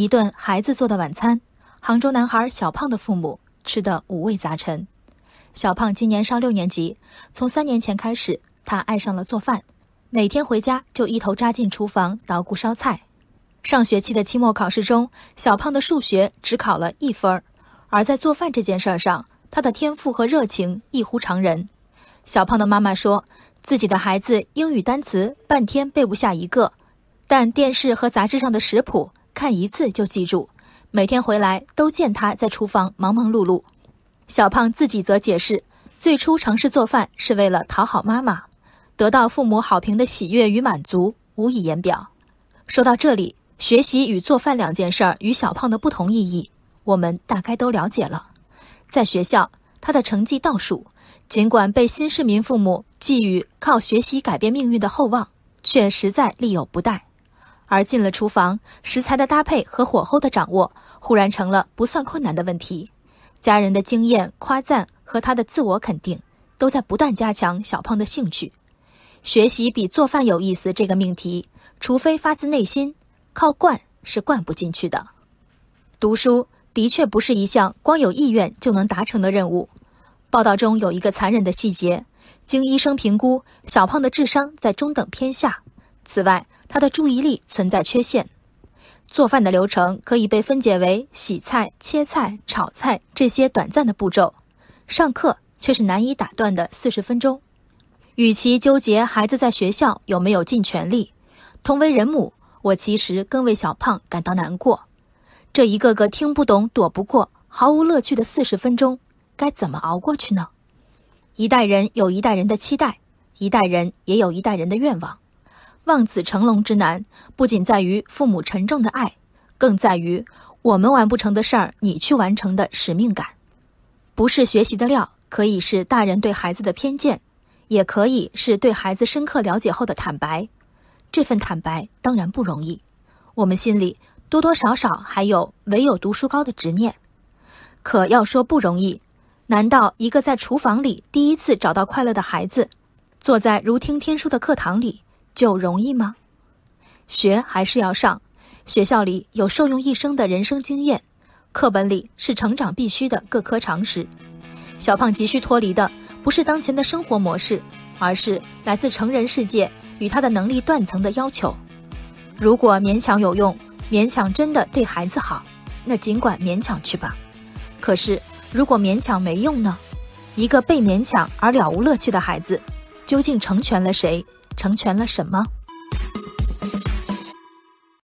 一顿孩子做的晚餐，杭州男孩小胖的父母吃得五味杂陈。小胖今年上六年级，从三年前开始，他爱上了做饭，每天回家就一头扎进厨房捣鼓烧菜。上学期的期末考试中，小胖的数学只考了一分儿，而在做饭这件事上，他的天赋和热情异乎常人。小胖的妈妈说，自己的孩子英语单词半天背不下一个，但电视和杂志上的食谱看一次就记住，每天回来都见他在厨房忙忙碌碌。小胖自己则解释，最初尝试做饭是为了讨好妈妈，得到父母好评的喜悦与满足无以言表。说到这里，学习与做饭两件事儿与小胖的不同意义，我们大概都了解了。在学校，他的成绩倒数，尽管被新市民父母寄予靠学习改变命运的厚望，却实在力有不逮。而进了厨房，食材的搭配和火候的掌握，忽然成了不算困难的问题。家人的经验、夸赞和他的自我肯定，都在不断加强小胖的兴趣。学习比做饭有意思这个命题，除非发自内心，靠灌是灌不进去的。读书的确不是一项光有意愿就能达成的任务。报道中有一个残忍的细节：经医生评估，小胖的智商在中等偏下。此外，他的注意力存在缺陷。做饭的流程可以被分解为洗菜、切菜、炒菜这些短暂的步骤，上课却是难以打断的四十分钟。与其纠结孩子在学校有没有尽全力，同为人母，我其实更为小胖感到难过。这一个个听不懂、躲不过、毫无乐趣的四十分钟，该怎么熬过去呢？一代人有一代人的期待，一代人也有一代人的愿望。望子成龙之难，不仅在于父母沉重的爱，更在于我们完不成的事儿，你去完成的使命感。不是学习的料，可以是大人对孩子的偏见，也可以是对孩子深刻了解后的坦白。这份坦白当然不容易，我们心里多多少少还有唯有读书高的执念。可要说不容易，难道一个在厨房里第一次找到快乐的孩子，坐在如听天书的课堂里？就容易吗？学还是要上，学校里有受用一生的人生经验，课本里是成长必须的各科常识。小胖急需脱离的不是当前的生活模式，而是来自成人世界与他的能力断层的要求。如果勉强有用，勉强真的对孩子好，那尽管勉强去吧。可是如果勉强没用呢？一个被勉强而了无乐趣的孩子，究竟成全了谁？成全了什么？